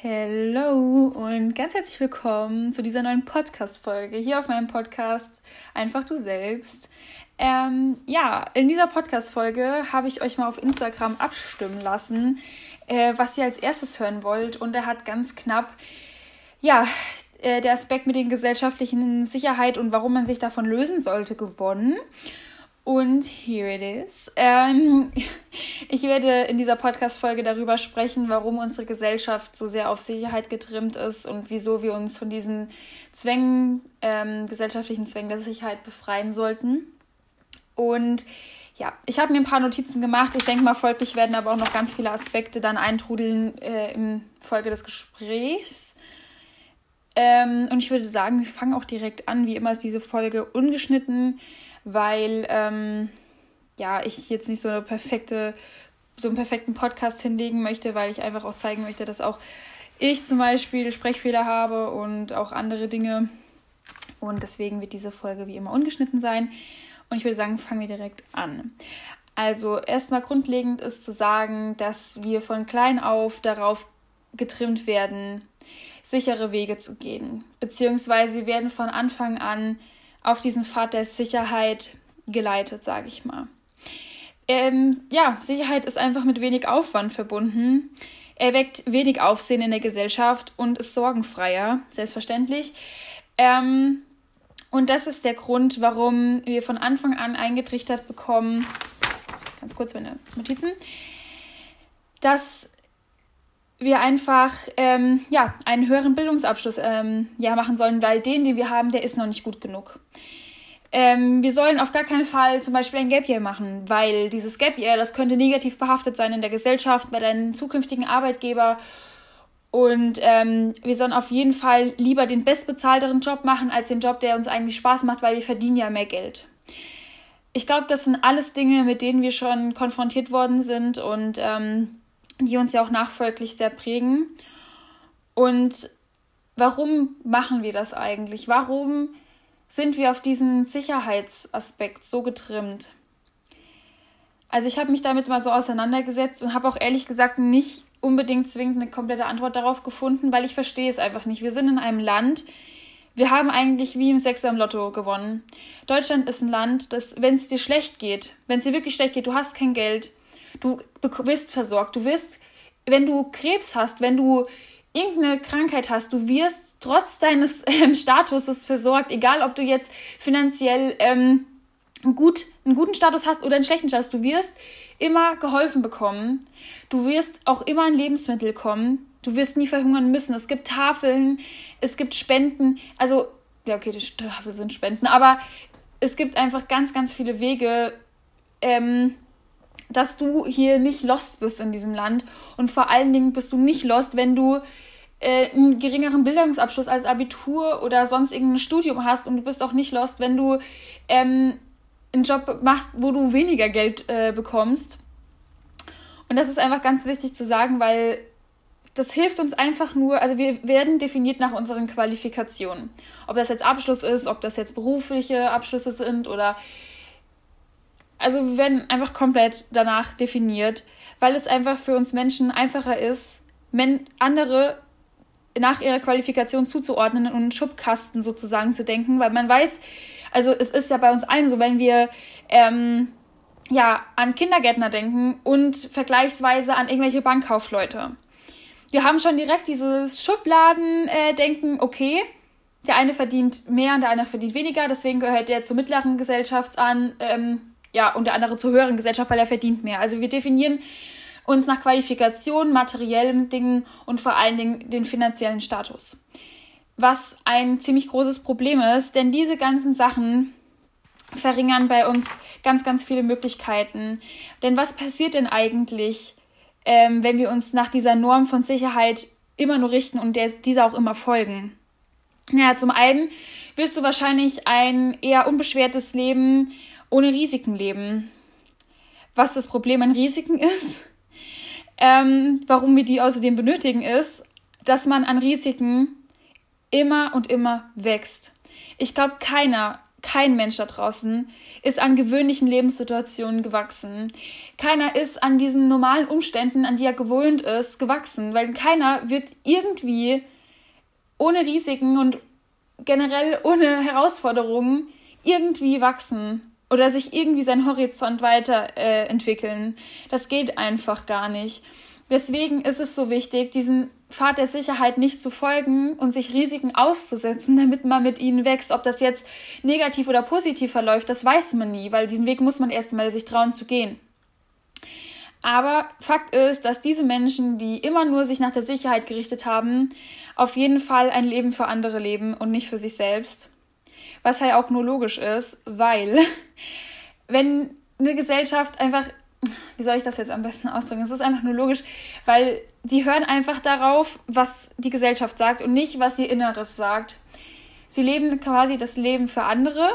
Hallo und ganz herzlich willkommen zu dieser neuen Podcast-Folge hier auf meinem Podcast Einfach du selbst. Ähm, ja, in dieser Podcast-Folge habe ich euch mal auf Instagram abstimmen lassen, äh, was ihr als erstes hören wollt. Und er hat ganz knapp, ja, äh, der Aspekt mit den gesellschaftlichen Sicherheit und warum man sich davon lösen sollte gewonnen. Und here it is. Ähm, ich werde in dieser Podcast-Folge darüber sprechen, warum unsere Gesellschaft so sehr auf Sicherheit getrimmt ist und wieso wir uns von diesen Zwängen, ähm, gesellschaftlichen Zwängen der Sicherheit befreien sollten. Und ja, ich habe mir ein paar Notizen gemacht. Ich denke mal, folglich werden aber auch noch ganz viele Aspekte dann eintrudeln äh, im Folge des Gesprächs. Ähm, und ich würde sagen, wir fangen auch direkt an. Wie immer ist diese Folge ungeschnitten weil ähm, ja, ich jetzt nicht so eine perfekte, so einen perfekten Podcast hinlegen möchte, weil ich einfach auch zeigen möchte, dass auch ich zum Beispiel Sprechfehler habe und auch andere Dinge. Und deswegen wird diese Folge wie immer ungeschnitten sein. Und ich würde sagen, fangen wir direkt an. Also erstmal grundlegend ist zu sagen, dass wir von klein auf darauf getrimmt werden, sichere Wege zu gehen. Beziehungsweise wir werden von Anfang an auf diesen Pfad der Sicherheit geleitet, sage ich mal. Ähm, ja, Sicherheit ist einfach mit wenig Aufwand verbunden. Er weckt wenig Aufsehen in der Gesellschaft und ist sorgenfreier, selbstverständlich. Ähm, und das ist der Grund, warum wir von Anfang an eingetrichtert bekommen, ganz kurz meine Notizen, dass wir einfach ähm, ja, einen höheren Bildungsabschluss ähm, ja, machen sollen, weil den, den wir haben, der ist noch nicht gut genug. Ähm, wir sollen auf gar keinen Fall zum Beispiel ein Gap Year machen, weil dieses Gap Year, das könnte negativ behaftet sein in der Gesellschaft, bei deinem zukünftigen Arbeitgeber. Und ähm, wir sollen auf jeden Fall lieber den bestbezahlteren Job machen, als den Job, der uns eigentlich Spaß macht, weil wir verdienen ja mehr Geld. Ich glaube, das sind alles Dinge, mit denen wir schon konfrontiert worden sind und ähm, die uns ja auch nachfolglich sehr prägen. Und warum machen wir das eigentlich? Warum sind wir auf diesen Sicherheitsaspekt so getrimmt? Also ich habe mich damit mal so auseinandergesetzt und habe auch ehrlich gesagt nicht unbedingt zwingend eine komplette Antwort darauf gefunden, weil ich verstehe es einfach nicht. Wir sind in einem Land, wir haben eigentlich wie im Sechs am Lotto gewonnen. Deutschland ist ein Land, das, wenn es dir schlecht geht, wenn es dir wirklich schlecht geht, du hast kein Geld, Du wirst versorgt. Du wirst, wenn du Krebs hast, wenn du irgendeine Krankheit hast, du wirst trotz deines ähm, Statuses versorgt, egal ob du jetzt finanziell ähm, gut, einen guten Status hast oder einen schlechten Status, du wirst immer geholfen bekommen. Du wirst auch immer an Lebensmittel kommen. Du wirst nie verhungern müssen. Es gibt Tafeln, es gibt Spenden. Also, ja, okay, die Tafeln sind Spenden, aber es gibt einfach ganz, ganz viele Wege, ähm, dass du hier nicht lost bist in diesem Land. Und vor allen Dingen bist du nicht lost, wenn du äh, einen geringeren Bildungsabschluss als Abitur oder sonst irgendein Studium hast. Und du bist auch nicht lost, wenn du ähm, einen Job machst, wo du weniger Geld äh, bekommst. Und das ist einfach ganz wichtig zu sagen, weil das hilft uns einfach nur, also wir werden definiert nach unseren Qualifikationen. Ob das jetzt Abschluss ist, ob das jetzt berufliche Abschlüsse sind oder also wir werden einfach komplett danach definiert, weil es einfach für uns Menschen einfacher ist, andere nach ihrer Qualifikation zuzuordnen und einen Schubkasten sozusagen zu denken, weil man weiß, also es ist ja bei uns allen so, wenn wir ähm, ja an Kindergärtner denken und vergleichsweise an irgendwelche Bankkaufleute. Wir haben schon direkt dieses Schubladen-Denken, äh, okay, der eine verdient mehr und der andere verdient weniger, deswegen gehört der zur mittleren Gesellschaft an, ähm, ja, und der andere zur höheren Gesellschaft, weil er verdient mehr. Also wir definieren uns nach Qualifikation, materiellen Dingen und vor allen Dingen den finanziellen Status. Was ein ziemlich großes Problem ist, denn diese ganzen Sachen verringern bei uns ganz, ganz viele Möglichkeiten. Denn was passiert denn eigentlich, ähm, wenn wir uns nach dieser Norm von Sicherheit immer nur richten und dieser auch immer folgen? Ja, zum einen wirst du wahrscheinlich ein eher unbeschwertes Leben ohne Risiken leben. Was das Problem an Risiken ist, ähm, warum wir die außerdem benötigen, ist, dass man an Risiken immer und immer wächst. Ich glaube, keiner kein Mensch da draußen ist an gewöhnlichen Lebenssituationen gewachsen. Keiner ist an diesen normalen Umständen, an die er gewöhnt ist, gewachsen, weil keiner wird irgendwie ohne Risiken und generell ohne Herausforderungen irgendwie wachsen oder sich irgendwie seinen Horizont weiterentwickeln. Äh, das geht einfach gar nicht. Deswegen ist es so wichtig, diesen Pfad der Sicherheit nicht zu folgen und sich Risiken auszusetzen, damit man mit ihnen wächst. Ob das jetzt negativ oder positiv verläuft, das weiß man nie, weil diesen Weg muss man erst einmal sich trauen zu gehen. Aber Fakt ist, dass diese Menschen, die immer nur sich nach der Sicherheit gerichtet haben, auf jeden Fall ein Leben für andere leben und nicht für sich selbst. Was halt auch nur logisch ist, weil wenn eine Gesellschaft einfach wie soll ich das jetzt am besten ausdrücken? Es ist einfach nur logisch, weil die hören einfach darauf, was die Gesellschaft sagt und nicht, was ihr Inneres sagt. Sie leben quasi das Leben für andere,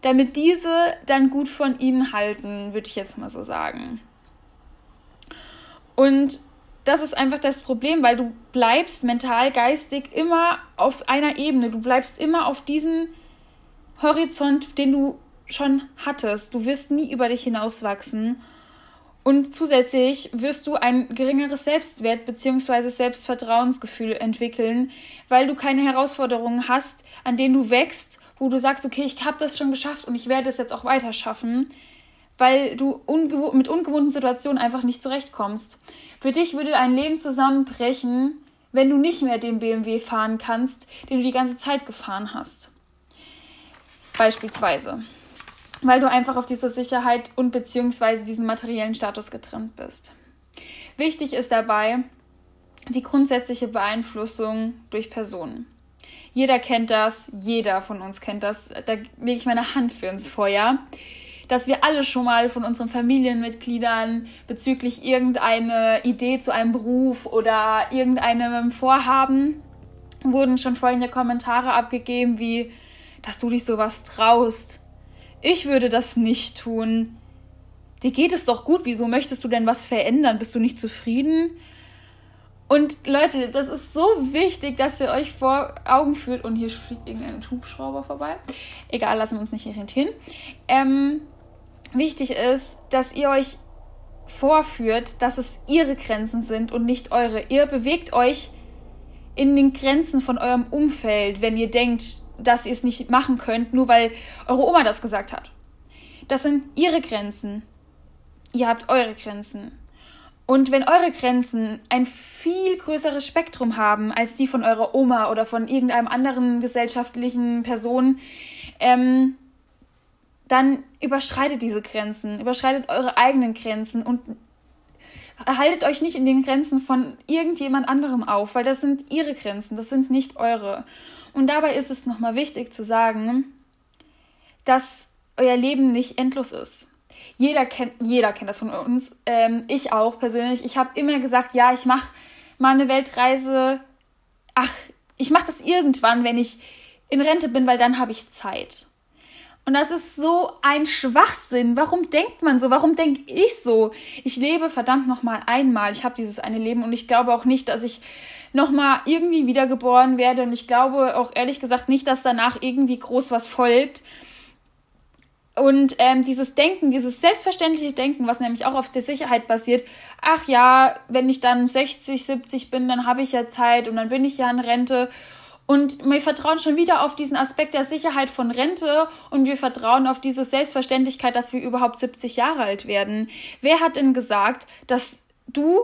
damit diese dann gut von ihnen halten, würde ich jetzt mal so sagen. Und das ist einfach das Problem, weil du bleibst mental, geistig immer auf einer Ebene. Du bleibst immer auf diesem Horizont, den du schon hattest. Du wirst nie über dich hinauswachsen. Und zusätzlich wirst du ein geringeres Selbstwert bzw. Selbstvertrauensgefühl entwickeln, weil du keine Herausforderungen hast, an denen du wächst, wo du sagst, okay, ich habe das schon geschafft und ich werde es jetzt auch weiter schaffen, weil du ungew mit ungewohnten Situationen einfach nicht zurechtkommst. Für dich würde ein Leben zusammenbrechen, wenn du nicht mehr den BMW fahren kannst, den du die ganze Zeit gefahren hast. Beispielsweise weil du einfach auf diese Sicherheit und beziehungsweise diesen materiellen Status getrimmt bist. Wichtig ist dabei die grundsätzliche Beeinflussung durch Personen. Jeder kennt das, jeder von uns kennt das. Da lege ich meine Hand für ins Feuer, dass wir alle schon mal von unseren Familienmitgliedern bezüglich irgendeine Idee zu einem Beruf oder irgendeinem Vorhaben wurden schon folgende Kommentare abgegeben wie, dass du dich sowas traust, ich würde das nicht tun. Dir geht es doch gut. Wieso möchtest du denn was verändern? Bist du nicht zufrieden? Und Leute, das ist so wichtig, dass ihr euch vor Augen führt. Und hier fliegt irgendein Hubschrauber vorbei. Egal, lassen wir uns nicht irritieren. Ähm, wichtig ist, dass ihr euch vorführt, dass es ihre Grenzen sind und nicht eure. Ihr bewegt euch in den Grenzen von eurem Umfeld, wenn ihr denkt, dass ihr es nicht machen könnt, nur weil eure Oma das gesagt hat. Das sind ihre Grenzen. Ihr habt eure Grenzen. Und wenn eure Grenzen ein viel größeres Spektrum haben als die von eurer Oma oder von irgendeinem anderen gesellschaftlichen Person, ähm, dann überschreitet diese Grenzen, überschreitet eure eigenen Grenzen und haltet euch nicht in den Grenzen von irgendjemand anderem auf, weil das sind ihre Grenzen, das sind nicht eure. Und dabei ist es nochmal wichtig zu sagen, dass euer Leben nicht endlos ist. Jeder kennt, jeder kennt das von uns. Ähm, ich auch persönlich. Ich habe immer gesagt, ja, ich mache mal eine Weltreise. Ach, ich mache das irgendwann, wenn ich in Rente bin, weil dann habe ich Zeit. Und das ist so ein Schwachsinn. Warum denkt man so? Warum denke ich so? Ich lebe verdammt noch mal einmal. Ich habe dieses eine Leben und ich glaube auch nicht, dass ich noch mal irgendwie wiedergeboren werde und ich glaube auch ehrlich gesagt nicht, dass danach irgendwie groß was folgt. Und ähm, dieses Denken, dieses selbstverständliche Denken, was nämlich auch auf der Sicherheit basiert, ach ja, wenn ich dann 60, 70 bin, dann habe ich ja Zeit und dann bin ich ja in Rente und wir vertrauen schon wieder auf diesen Aspekt der Sicherheit von Rente und wir vertrauen auf diese Selbstverständlichkeit, dass wir überhaupt 70 Jahre alt werden. Wer hat denn gesagt, dass du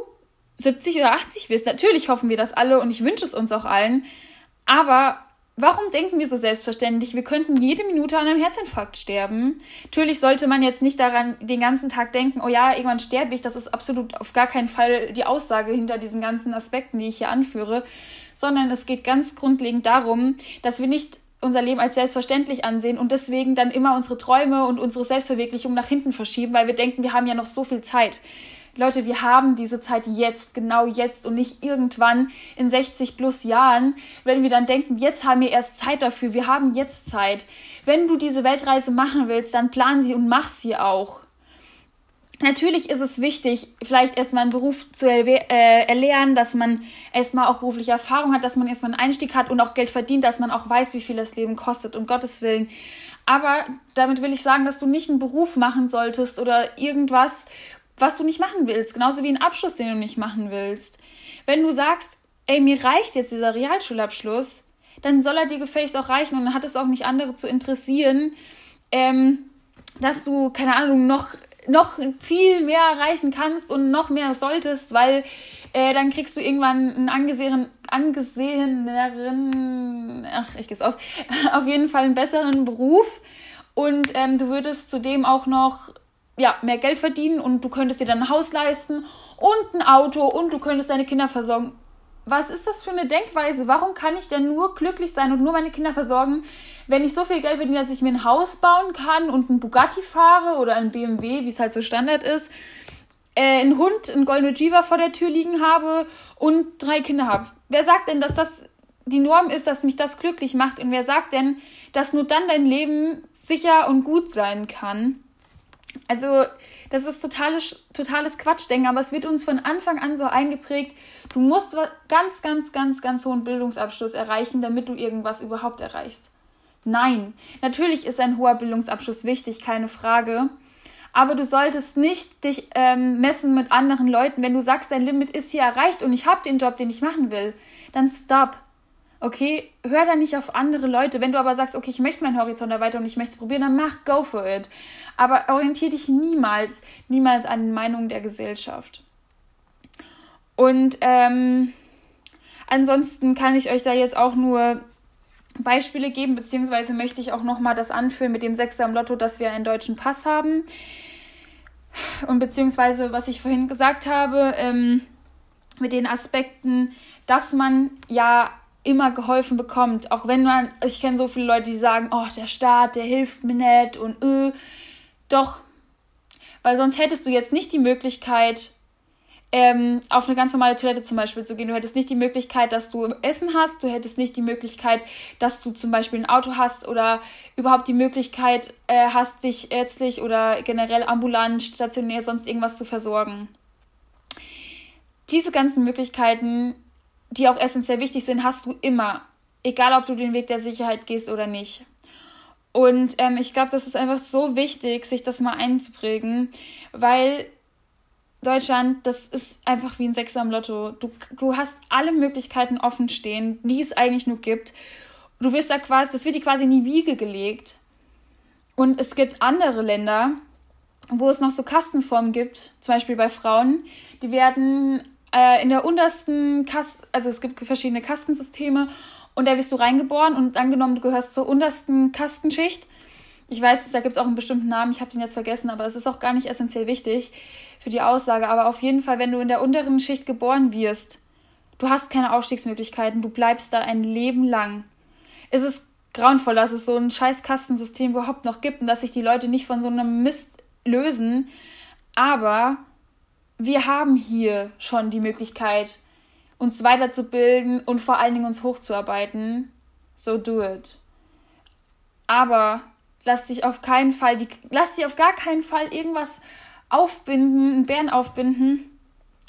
70 oder 80 wirst? Natürlich hoffen wir das alle und ich wünsche es uns auch allen. Aber Warum denken wir so selbstverständlich, wir könnten jede Minute an einem Herzinfarkt sterben? Natürlich sollte man jetzt nicht daran den ganzen Tag denken, oh ja, irgendwann sterbe ich. Das ist absolut auf gar keinen Fall die Aussage hinter diesen ganzen Aspekten, die ich hier anführe, sondern es geht ganz grundlegend darum, dass wir nicht unser Leben als selbstverständlich ansehen und deswegen dann immer unsere Träume und unsere Selbstverwirklichung nach hinten verschieben, weil wir denken, wir haben ja noch so viel Zeit. Leute, wir haben diese Zeit jetzt, genau jetzt und nicht irgendwann in 60 plus Jahren, wenn wir dann denken, jetzt haben wir erst Zeit dafür, wir haben jetzt Zeit. Wenn du diese Weltreise machen willst, dann plan sie und mach sie auch. Natürlich ist es wichtig, vielleicht erstmal einen Beruf zu äh, erlernen, dass man erstmal auch berufliche Erfahrung hat, dass man erstmal einen Einstieg hat und auch Geld verdient, dass man auch weiß, wie viel das Leben kostet, um Gottes Willen. Aber damit will ich sagen, dass du nicht einen Beruf machen solltest oder irgendwas, was du nicht machen willst. Genauso wie einen Abschluss, den du nicht machen willst. Wenn du sagst, ey, mir reicht jetzt dieser Realschulabschluss, dann soll er dir gefälligst auch reichen und dann hat es auch nicht andere zu interessieren, ähm, dass du, keine Ahnung, noch noch viel mehr erreichen kannst und noch mehr solltest, weil äh, dann kriegst du irgendwann einen angesehen, angeseheneren, ach, ich geh's auf, auf jeden Fall einen besseren Beruf. Und ähm, du würdest zudem auch noch ja, mehr Geld verdienen und du könntest dir dann ein Haus leisten und ein Auto und du könntest deine Kinder versorgen was ist das für eine Denkweise? Warum kann ich denn nur glücklich sein und nur meine Kinder versorgen, wenn ich so viel Geld verdiene, dass ich mir ein Haus bauen kann und einen Bugatti fahre oder einen BMW, wie es halt so Standard ist, äh, einen Hund, einen Golden Retriever vor der Tür liegen habe und drei Kinder habe? Wer sagt denn, dass das die Norm ist, dass mich das glücklich macht? Und wer sagt denn, dass nur dann dein Leben sicher und gut sein kann? Also, das ist totales, totales Quatschdenken, aber es wird uns von Anfang an so eingeprägt, du musst ganz, ganz, ganz, ganz hohen Bildungsabschluss erreichen, damit du irgendwas überhaupt erreichst. Nein, natürlich ist ein hoher Bildungsabschluss wichtig, keine Frage. Aber du solltest nicht dich ähm, messen mit anderen Leuten. Wenn du sagst, dein Limit ist hier erreicht und ich habe den Job, den ich machen will, dann stop. Okay, hör da nicht auf andere Leute. Wenn du aber sagst, okay, ich möchte meinen Horizont erweitern und ich möchte es probieren, dann mach, go for it. Aber orientiere dich niemals, niemals an den Meinungen der Gesellschaft. Und ähm, ansonsten kann ich euch da jetzt auch nur Beispiele geben, beziehungsweise möchte ich auch nochmal das anführen mit dem Sechser im Lotto, dass wir einen deutschen Pass haben. Und beziehungsweise, was ich vorhin gesagt habe, ähm, mit den Aspekten, dass man ja immer geholfen bekommt. Auch wenn man, ich kenne so viele Leute, die sagen, oh, der Staat, der hilft mir nicht und öh. Doch, weil sonst hättest du jetzt nicht die Möglichkeit, ähm, auf eine ganz normale Toilette zum Beispiel zu gehen. Du hättest nicht die Möglichkeit, dass du Essen hast. Du hättest nicht die Möglichkeit, dass du zum Beispiel ein Auto hast oder überhaupt die Möglichkeit äh, hast, dich ärztlich oder generell ambulant, stationär, sonst irgendwas zu versorgen. Diese ganzen Möglichkeiten die auch essentiell wichtig sind, hast du immer. Egal, ob du den Weg der Sicherheit gehst oder nicht. Und ähm, ich glaube, das ist einfach so wichtig, sich das mal einzuprägen, weil Deutschland, das ist einfach wie ein Sechser am Lotto. Du, du hast alle Möglichkeiten offen stehen, die es eigentlich nur gibt. Du wirst da quasi, das wird dir quasi in die Wiege gelegt. Und es gibt andere Länder, wo es noch so Kastenformen gibt, zum Beispiel bei Frauen, die werden äh, in der untersten Kaste, also es gibt verschiedene Kastensysteme und da wirst du reingeboren und angenommen, du gehörst zur untersten Kastenschicht. Ich weiß, da gibt es auch einen bestimmten Namen, ich habe den jetzt vergessen, aber es ist auch gar nicht essentiell wichtig für die Aussage. Aber auf jeden Fall, wenn du in der unteren Schicht geboren wirst, du hast keine Aufstiegsmöglichkeiten, du bleibst da ein Leben lang. Es ist grauenvoll, dass es so ein scheiß Kastensystem überhaupt noch gibt und dass sich die Leute nicht von so einem Mist lösen. Aber wir haben hier schon die Möglichkeit, uns weiterzubilden und vor allen Dingen uns hochzuarbeiten. So do it. Aber lass dich auf keinen Fall, die, lass dich auf gar keinen Fall irgendwas aufbinden, einen Bären aufbinden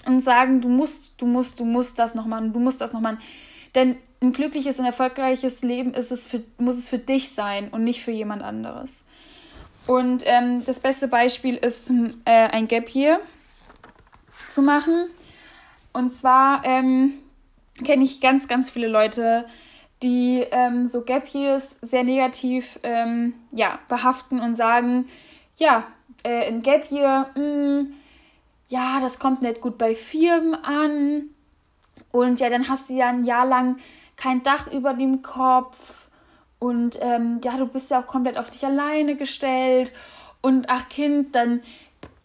und sagen, du musst, du musst, du musst das noch machen, du musst das noch machen. Denn ein glückliches und erfolgreiches Leben ist es für, muss es für dich sein und nicht für jemand anderes. Und ähm, das beste Beispiel ist äh, ein Gap hier zu machen. Und zwar ähm, kenne ich ganz, ganz viele Leute, die ähm, so Gap Years sehr negativ ähm, ja, behaften und sagen, ja, äh, ein Gap Year, mh, hm, ja, das kommt nicht gut bei Firmen an. Und ja, dann hast du ja ein Jahr lang kein Dach über dem Kopf. Und ähm, ja, du bist ja auch komplett auf dich alleine gestellt. Und ach Kind, dann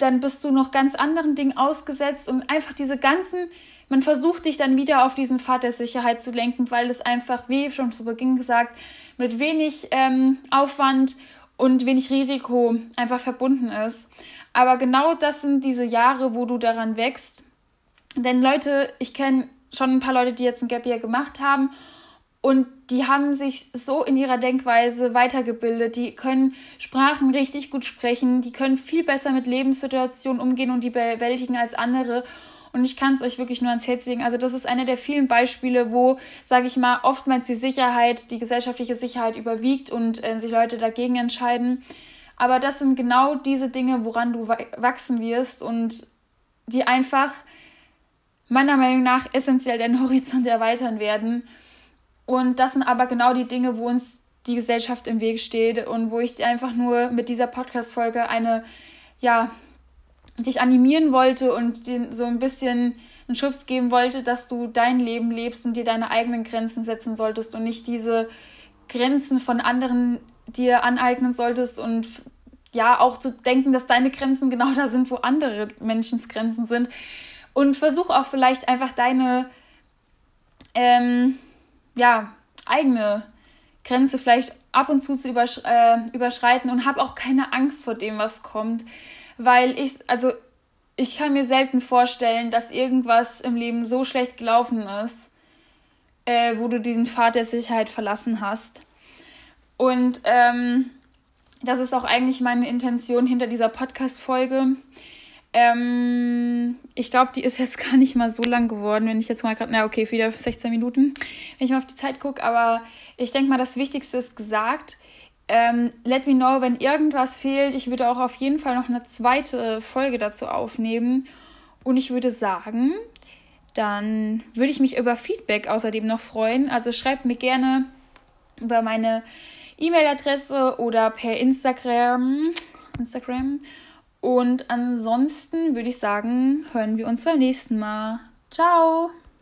dann bist du noch ganz anderen Dingen ausgesetzt und einfach diese ganzen, man versucht dich dann wieder auf diesen Pfad der Sicherheit zu lenken, weil es einfach, wie schon zu Beginn gesagt, mit wenig ähm, Aufwand und wenig Risiko einfach verbunden ist. Aber genau das sind diese Jahre, wo du daran wächst. Denn Leute, ich kenne schon ein paar Leute, die jetzt ein Gap Year gemacht haben und die haben sich so in ihrer Denkweise weitergebildet. Die können Sprachen richtig gut sprechen. Die können viel besser mit Lebenssituationen umgehen und die bewältigen als andere. Und ich kann es euch wirklich nur ans Herz legen. Also das ist einer der vielen Beispiele, wo, sage ich mal, oftmals die Sicherheit, die gesellschaftliche Sicherheit überwiegt und äh, sich Leute dagegen entscheiden. Aber das sind genau diese Dinge, woran du wachsen wirst und die einfach meiner Meinung nach essentiell deinen Horizont erweitern werden. Und das sind aber genau die Dinge, wo uns die Gesellschaft im Weg steht und wo ich einfach nur mit dieser Podcast-Folge eine, ja, dich animieren wollte und dir so ein bisschen einen Schubs geben wollte, dass du dein Leben lebst und dir deine eigenen Grenzen setzen solltest und nicht diese Grenzen von anderen dir aneignen solltest und ja, auch zu denken, dass deine Grenzen genau da sind, wo andere Menschens Grenzen sind. Und versuch auch vielleicht einfach deine, ähm, ja, eigene Grenze vielleicht ab und zu zu übersch äh, überschreiten und habe auch keine Angst vor dem, was kommt, weil ich, also ich kann mir selten vorstellen, dass irgendwas im Leben so schlecht gelaufen ist, äh, wo du diesen Pfad der Sicherheit verlassen hast. Und ähm, das ist auch eigentlich meine Intention hinter dieser Podcast-Folge, ähm, ich glaube, die ist jetzt gar nicht mal so lang geworden, wenn ich jetzt mal gerade, na okay, wieder 16 Minuten, wenn ich mal auf die Zeit gucke. Aber ich denke mal, das Wichtigste ist gesagt. Ähm, let me know, wenn irgendwas fehlt. Ich würde auch auf jeden Fall noch eine zweite Folge dazu aufnehmen. Und ich würde sagen, dann würde ich mich über Feedback außerdem noch freuen. Also schreibt mir gerne über meine E-Mail-Adresse oder per Instagram. Instagram. Und ansonsten würde ich sagen, hören wir uns beim nächsten Mal. Ciao!